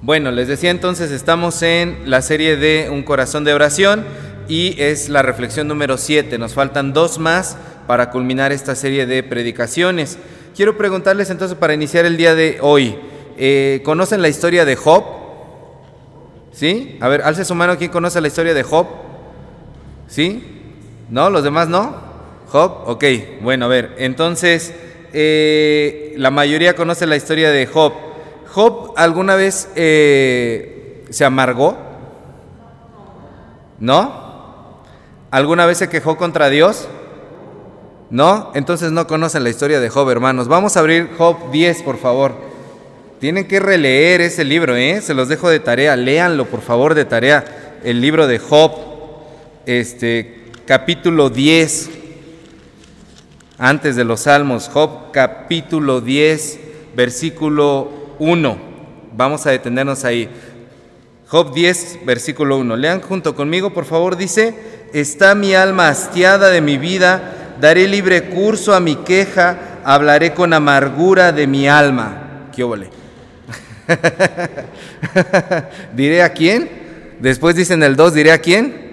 Bueno, les decía entonces, estamos en la serie de Un corazón de oración y es la reflexión número 7. Nos faltan dos más para culminar esta serie de predicaciones. Quiero preguntarles entonces para iniciar el día de hoy, eh, ¿conocen la historia de Job? ¿Sí? A ver, alce su mano, ¿quién conoce la historia de Job? ¿Sí? ¿No? ¿Los demás no? ¿Job? Ok, bueno, a ver, entonces eh, la mayoría conoce la historia de Job. ¿Job alguna vez eh, se amargó? ¿No? ¿Alguna vez se quejó contra Dios? ¿No? Entonces no conocen la historia de Job, hermanos. Vamos a abrir Job 10, por favor. Tienen que releer ese libro, ¿eh? Se los dejo de tarea. Léanlo, por favor, de tarea. El libro de Job, este, capítulo 10, antes de los Salmos. Job, capítulo 10, versículo 1. Vamos a detenernos ahí. Job 10, versículo 1. Lean junto conmigo, por favor. Dice, está mi alma hastiada de mi vida, daré libre curso a mi queja, hablaré con amargura de mi alma. ¿Qué óvole? ¿Diré a quién? Después dicen el 2, ¿diré a quién?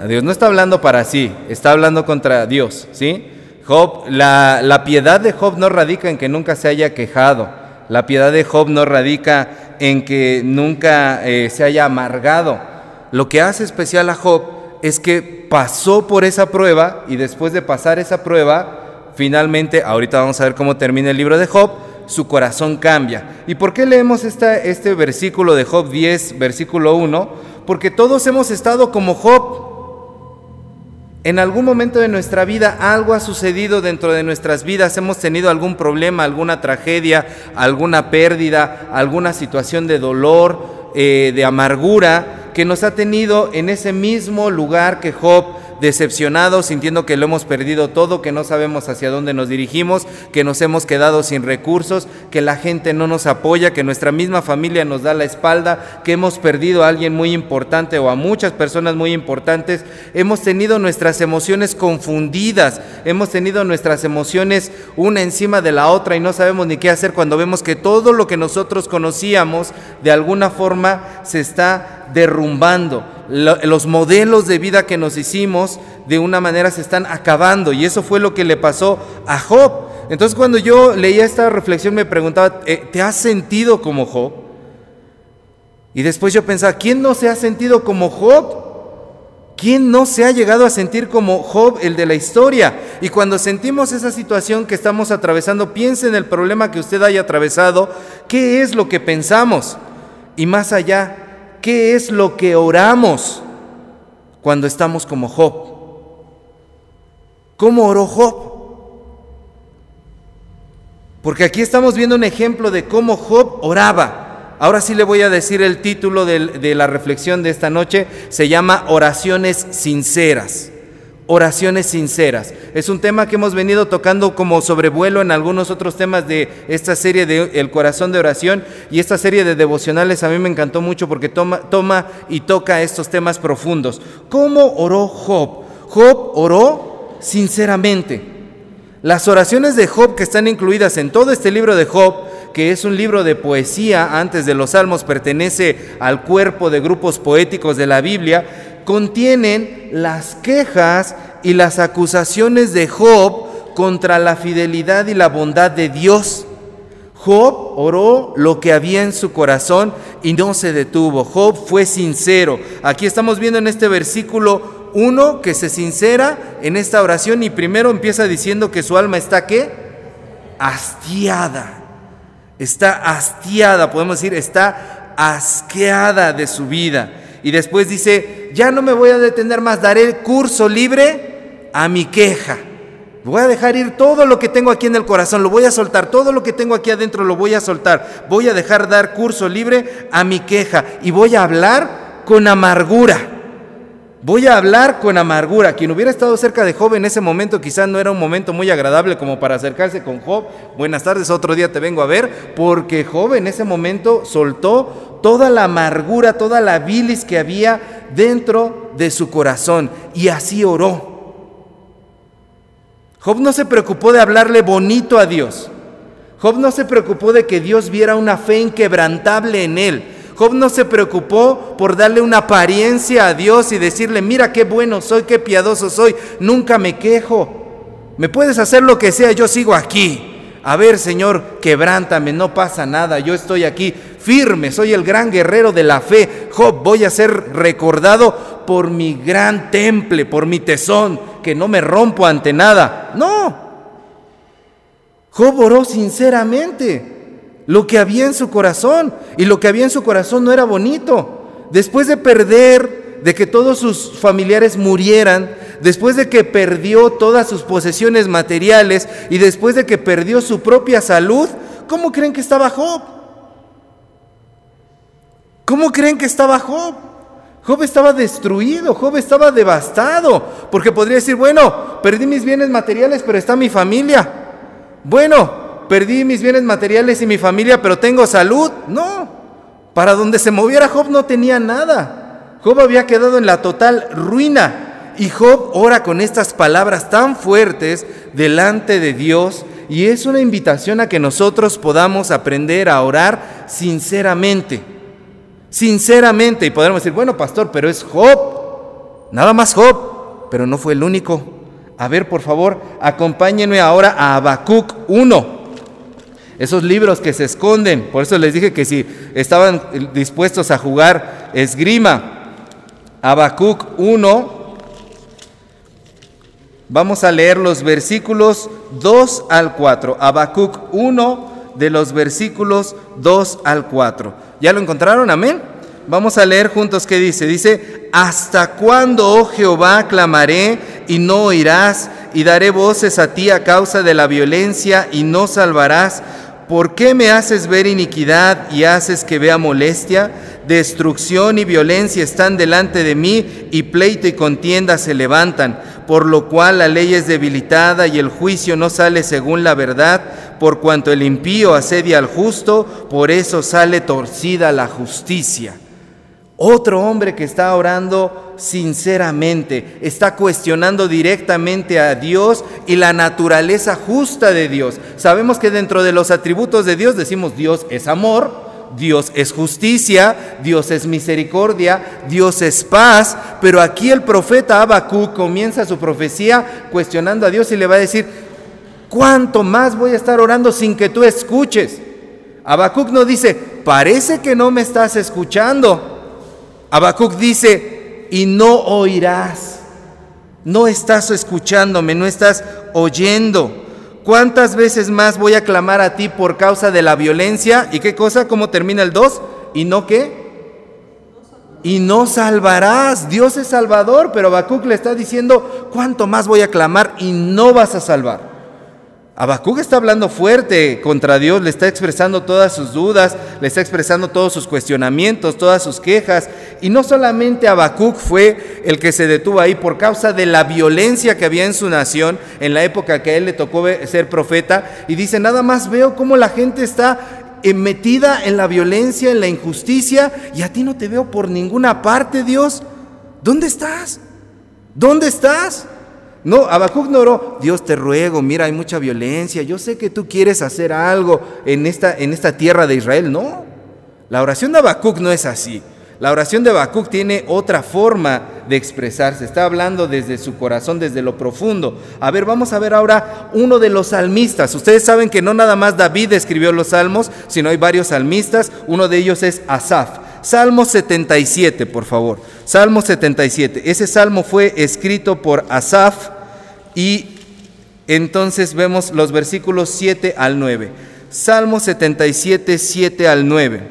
A Dios. No está hablando para sí, está hablando contra Dios, ¿sí? Job, la, la piedad de Job no radica en que nunca se haya quejado la piedad de Job no radica en que nunca eh, se haya amargado. Lo que hace especial a Job es que pasó por esa prueba y después de pasar esa prueba, finalmente, ahorita vamos a ver cómo termina el libro de Job, su corazón cambia. ¿Y por qué leemos este versículo de Job 10, versículo 1? Porque todos hemos estado como Job. En algún momento de nuestra vida algo ha sucedido dentro de nuestras vidas, hemos tenido algún problema, alguna tragedia, alguna pérdida, alguna situación de dolor, eh, de amargura, que nos ha tenido en ese mismo lugar que Job decepcionados, sintiendo que lo hemos perdido todo, que no sabemos hacia dónde nos dirigimos, que nos hemos quedado sin recursos, que la gente no nos apoya, que nuestra misma familia nos da la espalda, que hemos perdido a alguien muy importante o a muchas personas muy importantes. Hemos tenido nuestras emociones confundidas, hemos tenido nuestras emociones una encima de la otra y no sabemos ni qué hacer cuando vemos que todo lo que nosotros conocíamos de alguna forma se está derrumbando los modelos de vida que nos hicimos de una manera se están acabando y eso fue lo que le pasó a Job. Entonces cuando yo leía esta reflexión me preguntaba, eh, ¿te has sentido como Job? Y después yo pensaba, ¿quién no se ha sentido como Job? ¿Quién no se ha llegado a sentir como Job, el de la historia? Y cuando sentimos esa situación que estamos atravesando, piense en el problema que usted haya atravesado, ¿qué es lo que pensamos? Y más allá, ¿Qué es lo que oramos cuando estamos como Job? ¿Cómo oró Job? Porque aquí estamos viendo un ejemplo de cómo Job oraba. Ahora sí le voy a decir el título de, la reflexión de esta noche. Se llama Oraciones Sinceras oraciones sinceras. Es un tema que hemos venido tocando como sobrevuelo en algunos otros temas de esta serie de El corazón de oración y esta serie de devocionales a mí me encantó mucho porque toma, toma y toca estos temas profundos. ¿Cómo oró Job? Job oró sinceramente. Las oraciones de Job que están incluidas en todo este libro de Job, que es un libro de poesía antes de los salmos, pertenece al cuerpo de grupos poéticos de la Biblia, contienen las quejas y las acusaciones de Job contra la fidelidad y la bondad de Dios. Job oró lo que había en su corazón y no se detuvo. Job fue sincero. Aquí estamos viendo en este versículo uno que se sincera en esta oración y primero empieza diciendo que su alma está qué? Hastiada. Está hastiada, podemos decir, está asqueada de su vida. Y después dice, ya no me voy a detener más, daré curso libre a mi queja. Voy a dejar ir todo lo que tengo aquí en el corazón, lo voy a soltar, todo lo que tengo aquí adentro lo voy a soltar. Voy a dejar dar curso libre a mi queja y voy a hablar con amargura. Voy a hablar con amargura. Quien hubiera estado cerca de Job en ese momento quizás no era un momento muy agradable como para acercarse con Job. Buenas tardes, otro día te vengo a ver, porque Job en ese momento soltó toda la amargura, toda la bilis que había dentro de su corazón y así oró. Job no se preocupó de hablarle bonito a Dios. Job no se preocupó de que Dios viera una fe inquebrantable en él. Job no se preocupó por darle una apariencia a Dios y decirle, mira qué bueno soy, qué piadoso soy, nunca me quejo. Me puedes hacer lo que sea, yo sigo aquí. A ver, Señor, quebrántame, no pasa nada, yo estoy aquí firme, soy el gran guerrero de la fe. Job, voy a ser recordado por mi gran temple, por mi tesón, que no me rompo ante nada. No. Job oró sinceramente lo que había en su corazón. Y lo que había en su corazón no era bonito. Después de perder, de que todos sus familiares murieran, después de que perdió todas sus posesiones materiales y después de que perdió su propia salud, ¿cómo creen que estaba Job? ¿Cómo creen que estaba Job? Job estaba destruido, Job estaba devastado, porque podría decir, bueno, perdí mis bienes materiales, pero está mi familia. Bueno, perdí mis bienes materiales y mi familia, pero tengo salud. No, para donde se moviera Job no tenía nada. Job había quedado en la total ruina. Y Job ora con estas palabras tan fuertes delante de Dios y es una invitación a que nosotros podamos aprender a orar sinceramente. Sinceramente. Y podremos decir, bueno, pastor, pero es Job. Nada más Job, pero no fue el único. A ver, por favor, acompáñenme ahora a Habacuc 1 esos libros que se esconden. Por eso les dije que si estaban dispuestos a jugar esgrima, Habacuc 1, vamos a leer los versículos 2 al 4. Habacuc 1 de los versículos 2 al 4. ¿Ya lo encontraron? Amén. Vamos a leer juntos qué dice. Dice, ¿hasta cuándo, oh Jehová, clamaré y no oirás? Y daré voces a ti a causa de la violencia y no salvarás. ¿Por qué me haces ver iniquidad y haces que vea molestia? Destrucción y violencia están delante de mí y pleito y contienda se levantan, por lo cual la ley es debilitada y el juicio no sale según la verdad, por cuanto el impío asedia al justo, por eso sale torcida la justicia. Otro hombre que está orando sinceramente, está cuestionando directamente a Dios y la naturaleza justa de Dios. Sabemos que dentro de los atributos de Dios decimos Dios es amor, Dios es justicia, Dios es misericordia, Dios es paz, pero aquí el profeta Habacuc comienza su profecía cuestionando a Dios y le va a decir, ¿cuánto más voy a estar orando sin que tú escuches? Habacuc no dice, parece que no me estás escuchando. Habacuc dice, y no oirás. No estás escuchándome, no estás oyendo. ¿Cuántas veces más voy a clamar a ti por causa de la violencia? ¿Y qué cosa? ¿Cómo termina el 2? ¿Y no qué? Y no salvarás. Dios es salvador, pero Habacuc le está diciendo, ¿cuánto más voy a clamar y no vas a salvar? Habacuc está hablando fuerte contra Dios, le está expresando todas sus dudas, le está expresando todos sus cuestionamientos, todas sus quejas. Y no solamente Habacuc fue el que se detuvo ahí por causa de la violencia que había en su nación en la época que a él le tocó ser profeta. Y dice, nada más veo cómo la gente está eh, metida en la violencia, en la injusticia, y a ti no te veo por ninguna parte, Dios. ¿Dónde estás? ¿Dónde estás? No, Habacuc no oró, Dios te ruego, mira, hay mucha violencia, yo sé que tú quieres hacer algo en esta, en esta tierra de Israel. No, la oración de Habacuc no es así. La oración de Habacuc tiene otra forma de expresarse, está hablando desde su corazón, desde lo profundo. A ver, vamos a ver ahora uno de los salmistas. Ustedes saben que no nada más David escribió los salmos, sino hay varios salmistas. Uno de ellos es Asaf. Salmo 77, por favor. Salmo 77. Ese salmo fue escrito por Asaf y entonces vemos los versículos 7 al 9. Salmo 77, 7 al 9.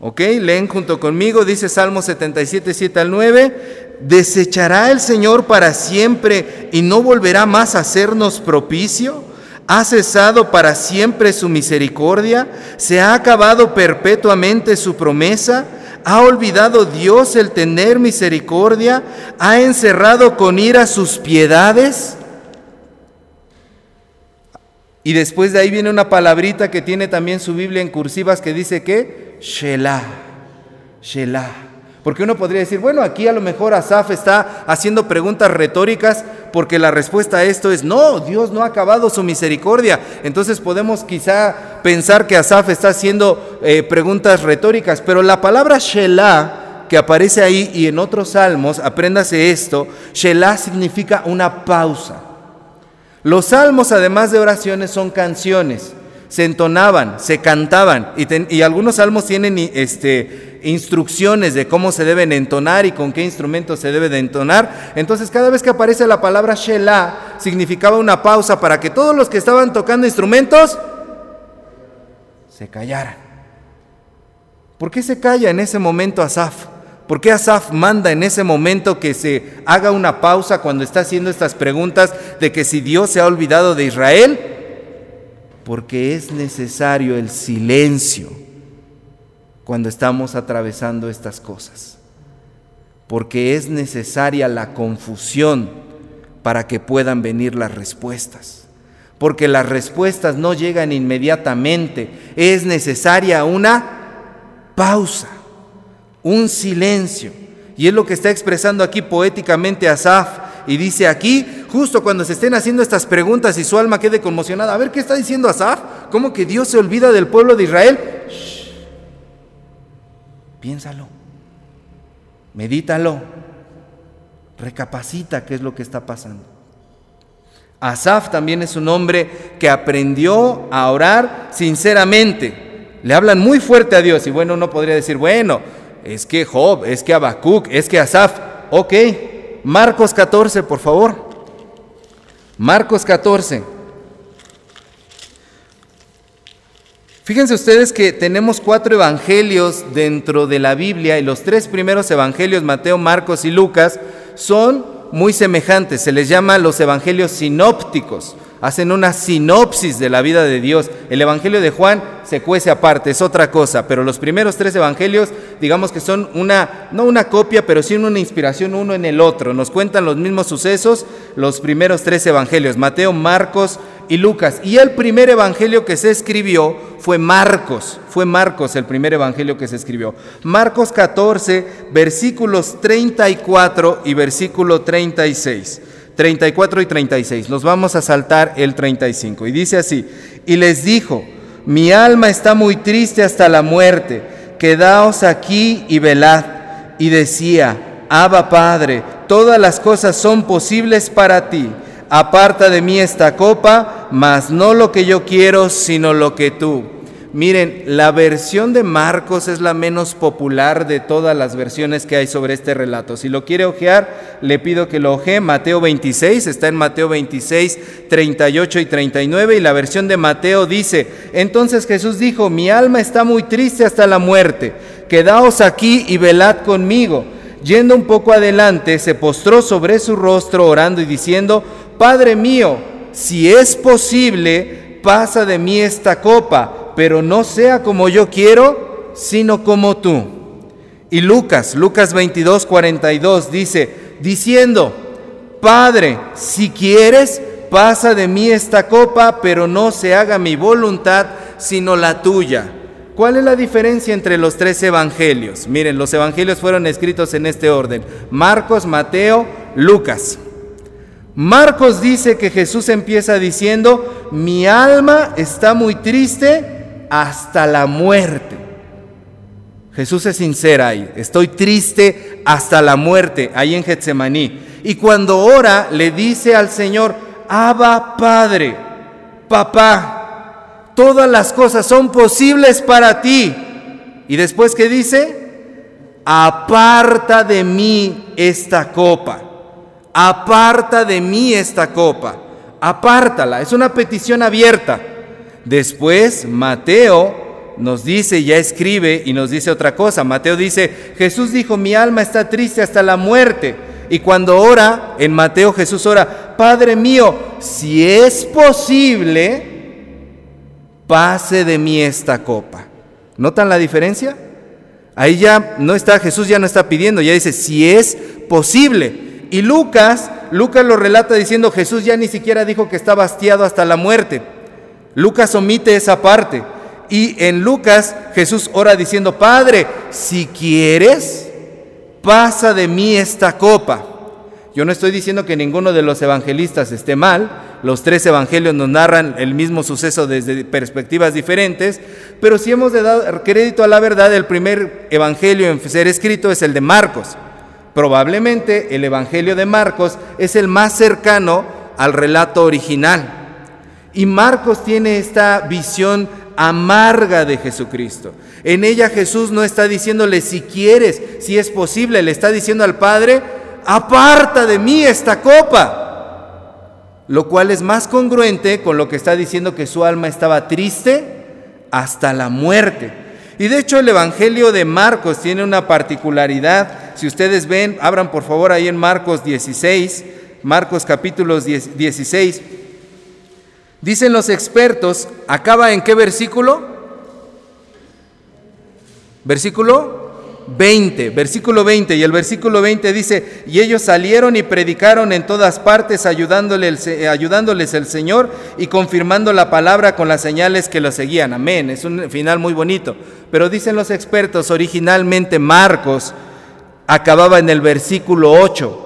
¿Ok? Leen junto conmigo, dice Salmo 77, 7 al 9. ¿Desechará el Señor para siempre y no volverá más a hacernos propicio? ¿Ha cesado para siempre su misericordia? ¿Se ha acabado perpetuamente su promesa? ¿Ha olvidado Dios el tener misericordia? ¿Ha encerrado con ira sus piedades? Y después de ahí viene una palabrita que tiene también su Biblia en cursivas que dice que Shelah, Shelah. Porque uno podría decir, bueno, aquí a lo mejor Asaf está haciendo preguntas retóricas porque la respuesta a esto es, no, Dios no ha acabado su misericordia. Entonces podemos quizá pensar que Asaf está haciendo eh, preguntas retóricas, pero la palabra Shelah que aparece ahí y en otros salmos, apréndase esto, Shelah significa una pausa. Los salmos, además de oraciones, son canciones se entonaban, se cantaban y, algunos salmos tienen este, instrucciones de cómo se deben entonar y con qué instrumento se debe de entonar. Entonces cada vez que aparece la palabra Shelah significaba una pausa para que todos los que estaban tocando instrumentos se callaran. ¿Por qué se calla en ese momento Asaf? ¿Por qué Asaf manda en ese momento que se haga una pausa cuando está haciendo estas preguntas de que si Dios se ha olvidado de Israel? Porque es necesario el silencio cuando estamos atravesando estas cosas, porque es necesaria la confusión para que puedan venir las respuestas, porque las respuestas no llegan inmediatamente, es necesaria una pausa, un silencio, y es lo que está expresando aquí poéticamente Asaf, y dice aquí, justo cuando se estén haciendo estas preguntas y su alma quede conmocionada, a ver qué está diciendo Asaf, ¿cómo que Dios se olvida del pueblo de Israel? Piénsalo, medítalo, recapacita qué es lo que está pasando. Asaf también es un hombre que aprendió a orar sinceramente. Le hablan muy fuerte a Dios y bueno, uno podría decir, bueno, es que Job, es que Habacuc, es que Asaf, ok, Marcos 14, por favor. Marcos 14. Fíjense ustedes que tenemos cuatro evangelios dentro de la Biblia y los tres primeros evangelios, Mateo, Marcos y Lucas, son muy semejantes. Se les llama los evangelios sinópticos hacen una sinopsis de la vida de Dios. El Evangelio de Juan se cuece aparte, es otra cosa, pero los primeros tres evangelios, digamos que son una, no una copia, pero sí una inspiración uno en el otro. Nos cuentan los mismos sucesos los primeros tres evangelios, Mateo, Marcos y Lucas. Y el primer evangelio que se escribió fue Marcos, fue Marcos el primer evangelio que se escribió. Marcos 14, versículos 34 y versículo 36. 34 y 36. Nos vamos a saltar el 35. Y dice así, y les dijo, mi alma está muy triste hasta la muerte, quedaos aquí y velad. Y decía, Abba Padre, todas las cosas son posibles para ti. Aparta de mí esta copa, mas no lo que yo quiero, sino lo que tú. Miren, la versión de Marcos es la menos popular de todas las versiones que hay sobre este relato. Si lo quiere ojear, le pido que lo ojee. Mateo 26, está en Mateo 26, 38 y 39. Y la versión de Mateo dice, entonces Jesús dijo, mi alma está muy triste hasta la muerte. Quedaos aquí y velad conmigo. Yendo un poco adelante, se postró sobre su rostro orando y diciendo, Padre mío, si es posible, pasa de mí esta copa pero no sea como yo quiero, sino como tú. Y Lucas, Lucas 22, 42 dice, diciendo, Padre, si quieres, pasa de mí esta copa, pero no se haga mi voluntad, sino la tuya. ¿Cuál es la diferencia entre los tres evangelios? Miren, los evangelios fueron escritos en este orden. Marcos, Mateo, Lucas. Marcos dice que Jesús empieza diciendo, mi alma está muy triste hasta la muerte. Jesús es sincera ahí, estoy triste hasta la muerte, ahí en Getsemaní. Y cuando ora, le dice al Señor, Abba Padre, papá, todas las cosas son posibles para ti. Y después que dice, aparta de mí esta copa, aparta de mí esta copa, apártala, es una petición abierta. Después Mateo nos dice, ya escribe y nos dice otra cosa. Mateo dice, Jesús dijo, mi alma está triste hasta la muerte. Y cuando ora, en Mateo Jesús ora, Padre mío, si es posible, pase de mí esta copa. ¿Notan la diferencia? Ahí ya no está, Jesús ya no está pidiendo, ya dice, si es posible. Y Lucas, Lucas lo relata diciendo, Jesús ya ni siquiera dijo que estaba hastiado hasta la muerte. Lucas omite esa parte. Y en Lucas Jesús ora diciendo, Padre, si quieres, pasa de mí esta copa. Yo no estoy diciendo que ninguno de los evangelistas esté mal, los tres evangelios nos narran el mismo suceso desde perspectivas diferentes, pero si hemos de dar crédito a la verdad, el primer evangelio en ser escrito es el de Marcos. Probablemente el evangelio de Marcos es el más cercano al relato original. Y Marcos tiene esta visión amarga de Jesucristo. En ella Jesús no está diciéndole si quieres, si es posible, le está diciendo al Padre, aparta de mí esta copa. Lo cual es más congruente con lo que está diciendo que su alma estaba triste hasta la muerte. Y de hecho el Evangelio de Marcos tiene una particularidad. Si ustedes ven, abran por favor ahí en Marcos 16, Marcos capítulo 16. Dicen los expertos, acaba en qué versículo? Versículo 20, versículo 20, y el versículo 20 dice, y ellos salieron y predicaron en todas partes ayudándoles, ayudándoles el Señor y confirmando la palabra con las señales que lo seguían. Amén, es un final muy bonito. Pero dicen los expertos, originalmente Marcos acababa en el versículo 8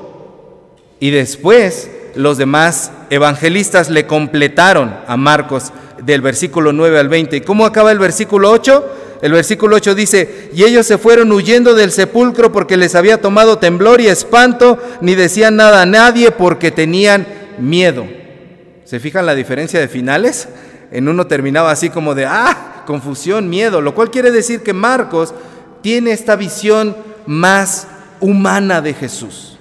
y después los demás evangelistas le completaron a Marcos del versículo 9 al 20. ¿Y cómo acaba el versículo 8? El versículo 8 dice, y ellos se fueron huyendo del sepulcro porque les había tomado temblor y espanto, ni decían nada a nadie porque tenían miedo. ¿Se fijan la diferencia de finales? En uno terminaba así como de, ah, confusión, miedo, lo cual quiere decir que Marcos tiene esta visión más humana de Jesús.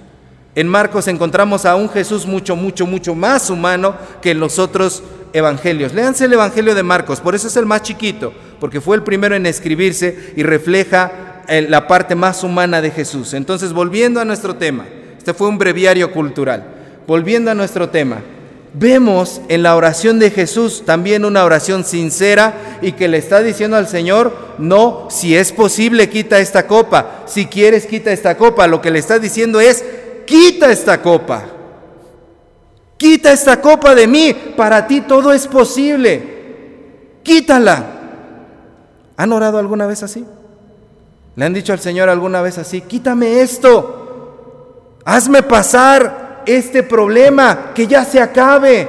En Marcos encontramos a un Jesús mucho, mucho, mucho más humano que los otros evangelios. Léanse el Evangelio de Marcos, por eso es el más chiquito, porque fue el primero en escribirse y refleja eh, la parte más humana de Jesús. Entonces, volviendo a nuestro tema, este fue un breviario cultural, volviendo a nuestro tema, vemos en la oración de Jesús también una oración sincera y que le está diciendo al Señor, no, si es posible, quita esta copa, si quieres, quita esta copa, lo que le está diciendo es, quita esta copa. Quita esta copa de mí, para ti todo es posible. Quítala. ¿Han orado alguna vez así? ¿Le han dicho al Señor alguna vez así? Quítame esto. Hazme pasar este problema, que ya se acabe.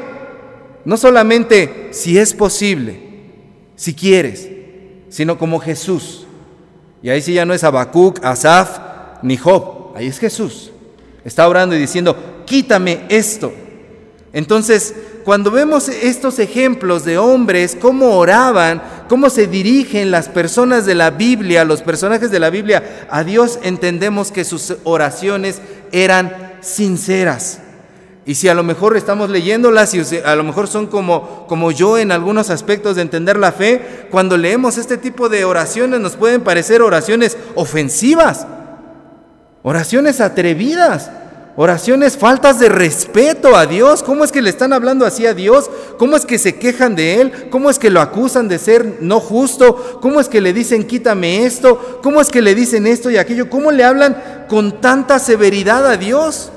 No solamente si es posible, si quieres, sino como Jesús. Y ahí sí ya no es Habacuc, Asaf, ni Job. Ahí es Jesús. Está orando y diciendo, quítame esto. Entonces, cuando vemos estos ejemplos de hombres, cómo oraban, cómo se dirigen las personas de la Biblia, los personajes de la Biblia a Dios, entendemos que sus oraciones eran sinceras. Y si a lo mejor estamos leyéndolas y a lo mejor son como, como yo en algunos aspectos de entender la fe, cuando leemos este tipo de oraciones nos pueden parecer oraciones ofensivas, oraciones atrevidas. Oraciones faltas de respeto a Dios. ¿Cómo es que le están hablando así a Dios? ¿Cómo es que se quejan de Él? ¿Cómo es que lo acusan de ser no justo? ¿Cómo es que le dicen quítame esto? ¿Cómo es que le dicen esto y aquello? ¿Cómo le hablan con tanta severidad a Dios?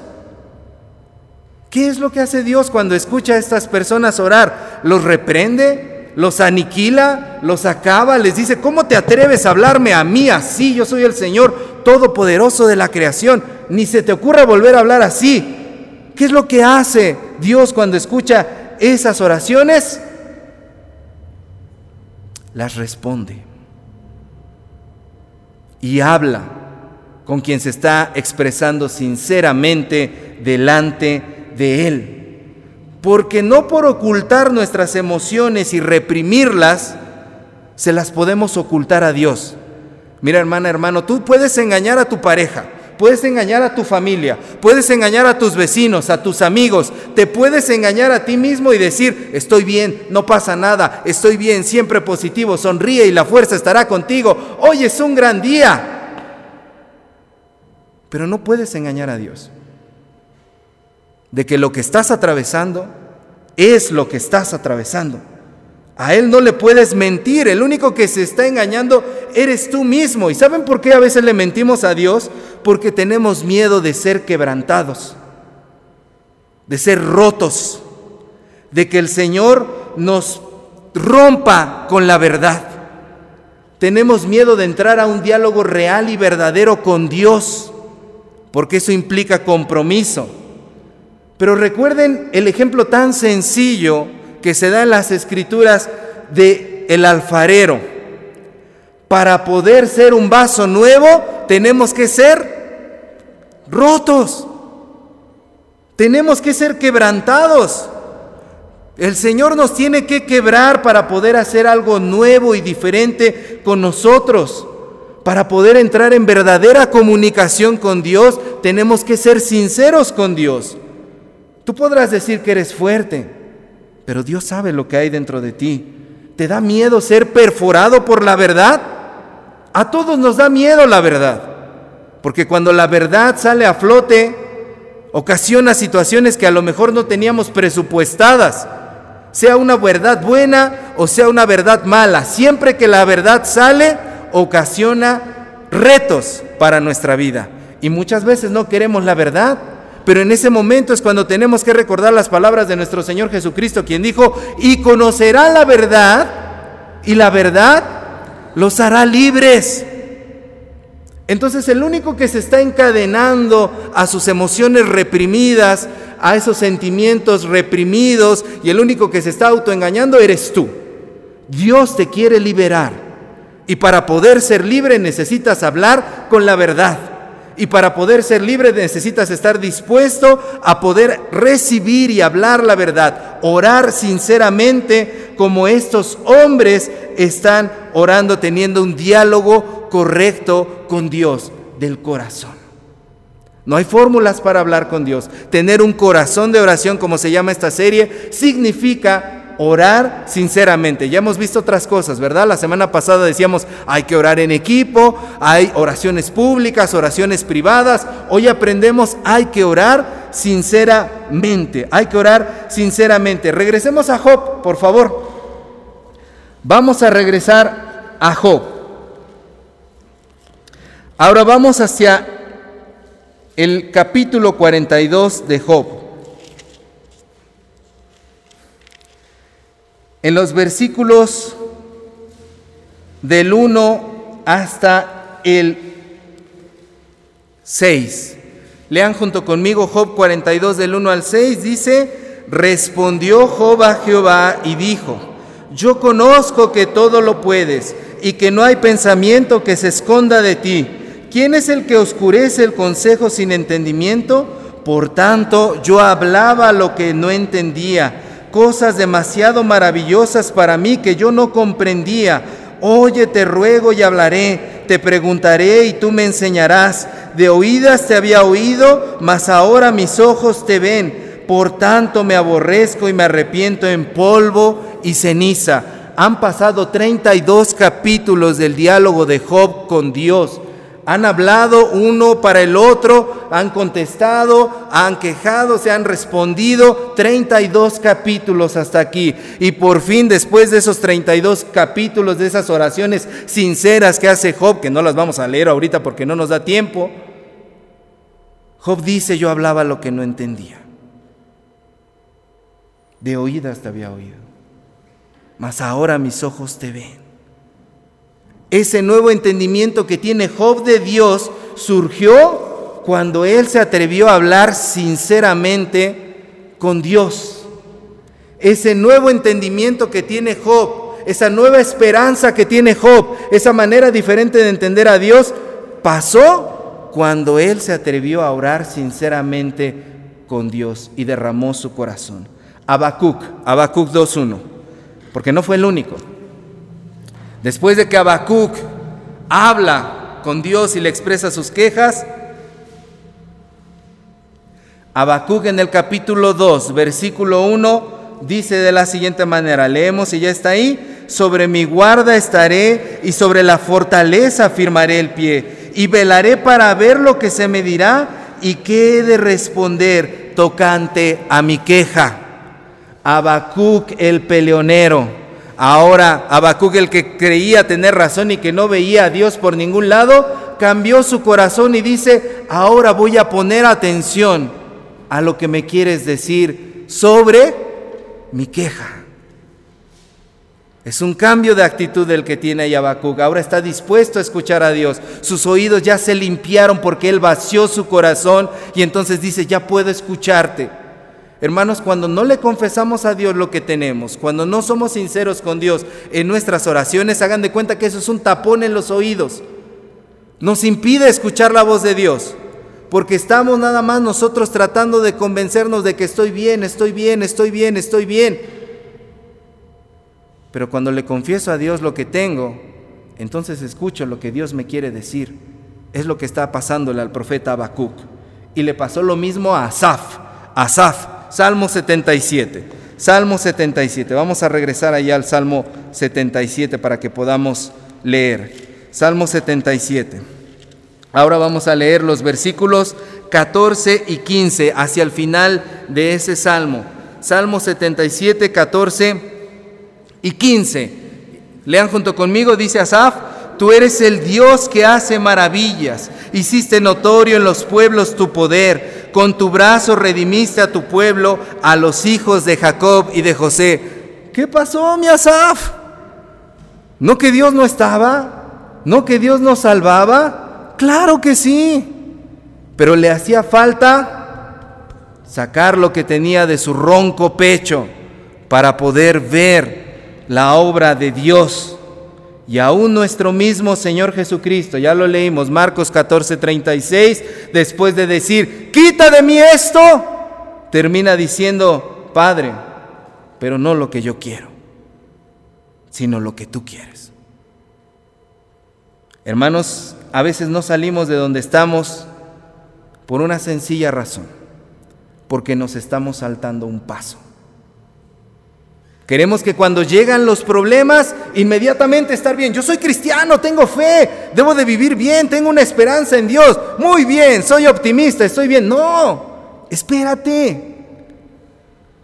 ¿Qué es lo que hace Dios cuando escucha a estas personas orar? ¿Los reprende? ¿Los aniquila? ¿Los acaba? ¿Les dice, ¿cómo te atreves a hablarme a mí así? Yo soy el Señor Todopoderoso de la creación ni se te ocurra volver a hablar así. ¿Qué es lo que hace Dios cuando escucha esas oraciones? Las responde y habla con quien se está expresando sinceramente delante de Él. Porque no por ocultar nuestras emociones y reprimirlas, se las podemos ocultar a Dios. Mira hermana, hermano, tú puedes engañar a tu pareja, puedes engañar a tu familia, puedes engañar a tus vecinos, a tus amigos, te puedes engañar a ti mismo y decir, estoy bien, no pasa nada, estoy bien, siempre positivo, sonríe y la fuerza estará contigo, hoy es un gran día. Pero no puedes engañar a Dios de que lo que estás atravesando es lo que estás atravesando. A Él no le puedes mentir, el único que se está engañando eres tú mismo. ¿Y saben por qué a veces le mentimos a Dios? Porque tenemos miedo de ser quebrantados, de ser rotos, de que el Señor nos rompa con la verdad. Tenemos miedo de entrar a un diálogo real y verdadero con Dios. porque eso implica compromiso. Pero recuerden el ejemplo tan sencillo que se da en las escrituras de el alfarero. Para poder ser un vaso nuevo tenemos que ser rotos. Tenemos que ser quebrantados. El Señor nos tiene que quebrar para poder hacer algo nuevo y diferente con nosotros. Para poder entrar en verdadera comunicación con Dios, tenemos que ser sinceros con Dios. Tú podrás decir que eres fuerte, pero Dios sabe lo que hay dentro de ti. ¿Te da miedo ser perforado por la verdad? A todos nos da miedo la verdad, porque cuando la verdad sale a flote, ocasiona situaciones que a lo mejor no teníamos presupuestadas, sea una verdad buena o sea una verdad mala. Siempre que la verdad sale, ocasiona retos para nuestra vida. Y muchas veces no queremos la verdad, pero en ese momento es cuando tenemos que recordar las palabras de nuestro Señor Jesucristo, quien dijo, y conocerá la verdad, y la verdad los hará libres. Entonces el único que se está encadenando a sus emociones reprimidas, a esos sentimientos reprimidos, y el único que se está autoengañando eres tú. Dios te quiere liberar. Y para poder ser libre necesitas hablar con la verdad. Y para poder ser libre necesitas estar dispuesto a poder recibir y hablar la verdad, orar sinceramente como estos hombres están orando, teniendo un diálogo correcto con Dios del corazón. No hay fórmulas para hablar con Dios. Tener un corazón de oración, como se llama esta serie, significa orar sinceramente. Ya hemos visto otras cosas, ¿verdad? La semana pasada decíamos, hay que orar en equipo, hay oraciones públicas, oraciones privadas. Hoy aprendemos, hay que orar sinceramente, hay que orar sinceramente. Regresemos a Job, por favor. Vamos a regresar a Job. Ahora vamos hacia el capítulo 42 de Job. En los versículos del 1 hasta el 6. Lean junto conmigo Job 42 del 1 al 6. Dice, respondió Job a Jehová y dijo, yo conozco que todo lo puedes y que no hay pensamiento que se esconda de ti. ¿Quién es el que oscurece el consejo sin entendimiento? Por tanto, yo hablaba lo que no entendía cosas demasiado maravillosas para mí que yo no comprendía. Oye, te ruego y hablaré, te preguntaré y tú me enseñarás. De oídas te había oído, mas ahora mis ojos te ven. Por tanto me aborrezco y me arrepiento en polvo y ceniza. Han pasado 32 capítulos del diálogo de Job con Dios. Han hablado uno para el otro, han contestado, han quejado, se han respondido. 32 capítulos hasta aquí. Y por fin, después de esos 32 capítulos, de esas oraciones sinceras que hace Job, que no las vamos a leer ahorita porque no nos da tiempo, Job dice, yo hablaba lo que no entendía. De oídas te había oído. Mas ahora mis ojos te ven. Ese nuevo entendimiento que tiene Job de Dios surgió cuando él se atrevió a hablar sinceramente con Dios. Ese nuevo entendimiento que tiene Job, esa nueva esperanza que tiene Job, esa manera diferente de entender a Dios, pasó cuando él se atrevió a orar sinceramente con Dios y derramó su corazón. Habacuc, Habacuc 2.1, porque no fue el único. Después de que Habacuc habla con Dios y le expresa sus quejas, Habacuc en el capítulo 2, versículo 1, dice de la siguiente manera, leemos y ya está ahí, sobre mi guarda estaré y sobre la fortaleza firmaré el pie y velaré para ver lo que se me dirá y qué he de responder tocante a mi queja. Habacuc el peleonero Ahora Habacuc, el que creía tener razón y que no veía a Dios por ningún lado, cambió su corazón y dice, ahora voy a poner atención a lo que me quieres decir sobre mi queja. Es un cambio de actitud del que tiene Habacuc. Ahora está dispuesto a escuchar a Dios. Sus oídos ya se limpiaron porque Él vació su corazón y entonces dice, ya puedo escucharte. Hermanos, cuando no le confesamos a Dios lo que tenemos, cuando no somos sinceros con Dios en nuestras oraciones, hagan de cuenta que eso es un tapón en los oídos. Nos impide escuchar la voz de Dios, porque estamos nada más nosotros tratando de convencernos de que estoy bien, estoy bien, estoy bien, estoy bien. Pero cuando le confieso a Dios lo que tengo, entonces escucho lo que Dios me quiere decir. Es lo que está pasándole al profeta Habacuc. Y le pasó lo mismo a Asaf. Asaf, Salmo 77. Salmo 77. Vamos a regresar allá al Salmo 77 para que podamos leer. Salmo 77. Ahora vamos a leer los versículos 14 y 15 hacia el final de ese salmo. Salmo 77, 14 y 15. Lean junto conmigo, dice Asaf, tú eres el Dios que hace maravillas, hiciste notorio en los pueblos tu poder, con tu brazo redimiste a tu pueblo, a los hijos de Jacob y de José. ¿Qué pasó, mi Asaf? ¿No que Dios no estaba? ¿No que Dios nos salvaba? Claro que sí, pero le hacía falta sacar lo que tenía de su ronco pecho para poder ver la obra de Dios. Y aún nuestro mismo Señor Jesucristo, ya lo leímos, Marcos 14, 36, después de decir, quita de mí esto, termina diciendo, Padre, pero no lo que yo quiero, sino lo que tú quieres. Hermanos, a veces no salimos de donde estamos por una sencilla razón, porque nos estamos saltando un paso. Queremos que cuando llegan los problemas, inmediatamente estar bien. Yo soy cristiano, tengo fe, debo de vivir bien, tengo una esperanza en Dios. Muy bien, soy optimista, estoy bien. No, espérate.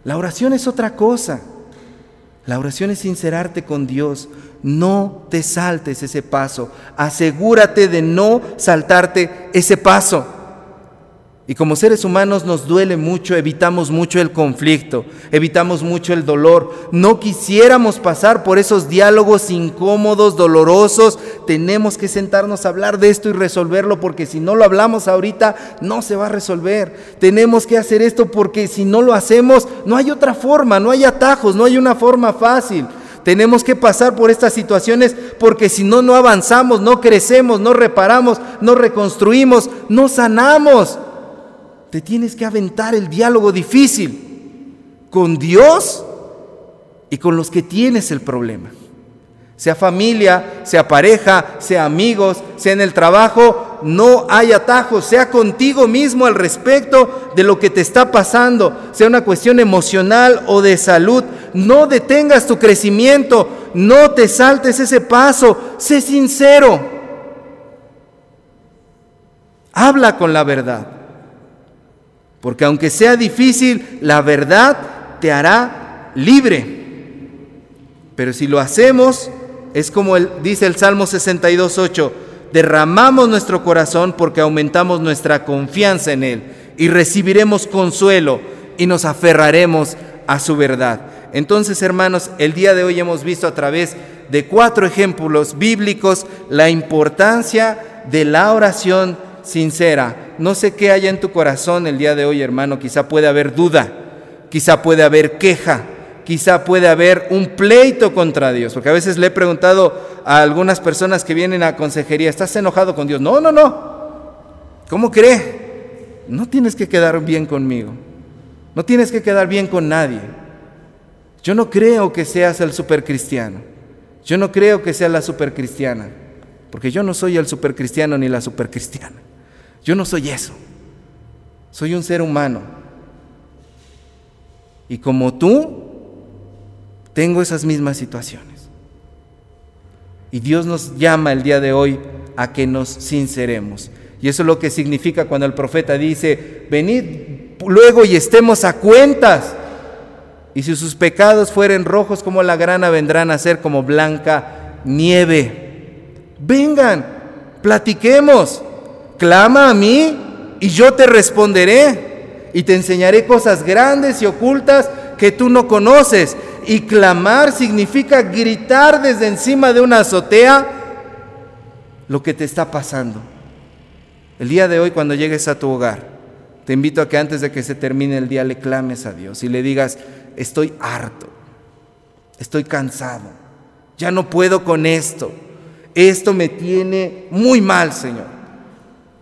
La oración es otra cosa. La oración es sincerarte con Dios. No te saltes ese paso. Asegúrate de no saltarte ese paso. Y como seres humanos nos duele mucho, evitamos mucho el conflicto, evitamos mucho el dolor. No quisiéramos pasar por esos diálogos incómodos, dolorosos. Tenemos que sentarnos a hablar de esto y resolverlo porque si no lo hablamos ahorita no se va a resolver. Tenemos que hacer esto porque si no lo hacemos no hay otra forma, no hay atajos, no hay una forma fácil. Tenemos que pasar por estas situaciones porque si no, no avanzamos, no crecemos, no reparamos, no reconstruimos, no sanamos te tienes que aventar el diálogo difícil con Dios y con los que tienes el problema. Sea familia, sea pareja, sea amigos, sea en el trabajo, no hay atajos, sea contigo mismo al respecto de lo que te está pasando, sea una cuestión emocional o de salud, no detengas tu crecimiento, no te saltes ese paso, sé sincero, habla con la verdad. Porque aunque sea difícil, la verdad te hará libre. Pero si lo hacemos, es como dice el Salmo 62.8, derramamos nuestro corazón porque aumentamos nuestra confianza en Él y recibiremos consuelo y nos aferraremos a su verdad. Entonces, hermanos, el día de hoy hemos visto a través de cuatro ejemplos bíblicos la importancia de la oración sincera. No sé qué haya en tu corazón el día de hoy, hermano. Quizá puede haber duda, quizá puede haber queja, quizá puede haber un pleito contra Dios. Porque a veces le he preguntado a algunas personas que vienen a consejería, ¿estás enojado con Dios? No, no, no. ¿Cómo cree? No tienes que quedar bien conmigo. No tienes que quedar bien con nadie. Yo no creo que seas el supercristiano. Yo no creo que seas la supercristiana. Porque yo no soy el supercristiano ni la supercristiana. Yo no soy eso. Soy un ser humano. Y como tú, tengo esas mismas situaciones. Y Dios nos llama el día de hoy a que nos sinceremos. Y eso es lo que significa cuando el profeta dice, venid luego y estemos a cuentas. Y si sus pecados fueren rojos como la grana, vendrán a ser como blanca nieve. Vengan, platiquemos clama a mí y yo te responderé y te enseñaré cosas grandes y ocultas que tú no conoces. Y clamar significa gritar desde encima de una azotea lo que te está pasando. El día de hoy cuando llegues a tu hogar, te invito a que antes de que se termine el día le clames a Dios y le digas, estoy harto, estoy cansado, ya no puedo con esto, esto me tiene muy mal, Señor.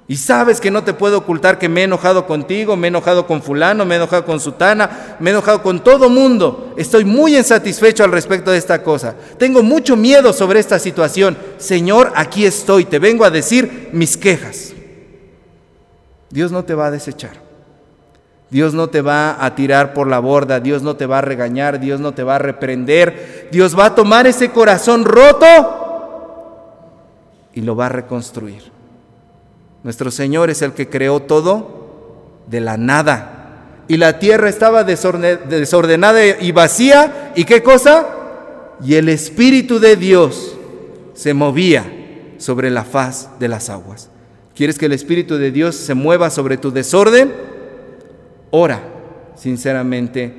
Y sabes que no te puedo ocultar que me he enojado contigo, me he enojado con fulano, me he enojado con sutana, me he enojado con todo mundo. Estoy muy insatisfecho al respecto de esta cosa. Tengo mucho miedo sobre esta situación. Señor, aquí estoy, te vengo a decir mis quejas. Dios no te va a desechar. Dios no te va a tirar por la borda, Dios no te va a regañar, Dios no te va a reprender. Dios va a tomar ese corazón roto y lo va a reconstruir. Nuestro Señor es el que creó todo de la nada. Y la tierra estaba desordenada y vacía. ¿Y qué cosa? Y el Espíritu de Dios se movía sobre la faz de las aguas. ¿Quieres que el Espíritu de Dios se mueva sobre tu desorden? Ora sinceramente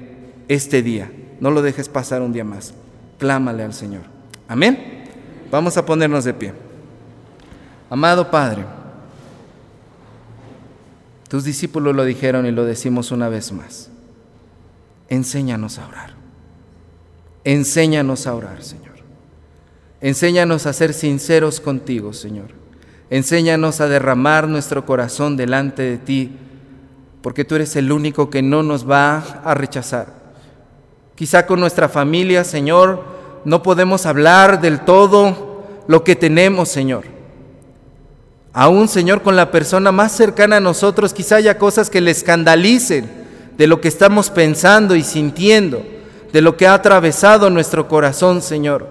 este día. No lo dejes pasar un día más. Clámale al Señor. Amén. Vamos a ponernos de pie. Amado Padre. Tus discípulos lo dijeron y lo decimos una vez más. Enséñanos a orar. Enséñanos a orar, Señor. Enséñanos a ser sinceros contigo, Señor. Enséñanos a derramar nuestro corazón delante de ti, porque tú eres el único que no nos va a rechazar. Quizá con nuestra familia, Señor, no podemos hablar del todo lo que tenemos, Señor Aún, Señor, con la persona más cercana a nosotros, quizá haya cosas que le escandalicen de lo que estamos pensando y sintiendo, de lo que ha atravesado nuestro corazón, Señor.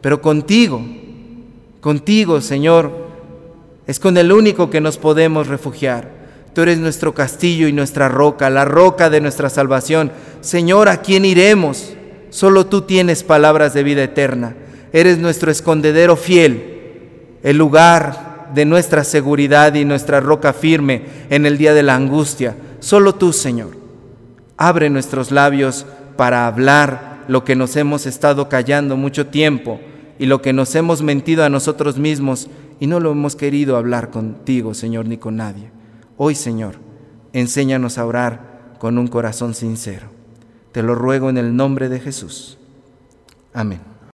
Pero contigo, contigo, Señor, es con el único que nos podemos refugiar. Tú eres nuestro castillo y nuestra roca, la roca de nuestra salvación. Señor, ¿a quién iremos? Solo tú tienes palabras de vida eterna. Eres nuestro escondedero fiel, el lugar de nuestra seguridad y nuestra roca firme en el día de la angustia. Solo tú, Señor. Abre nuestros labios para hablar lo que nos hemos estado callando mucho tiempo y lo que nos hemos mentido a nosotros mismos y no lo hemos querido hablar contigo, Señor, ni con nadie. Hoy, Señor, enséñanos a orar con un corazón sincero. Te lo ruego en el nombre de Jesús. Amén.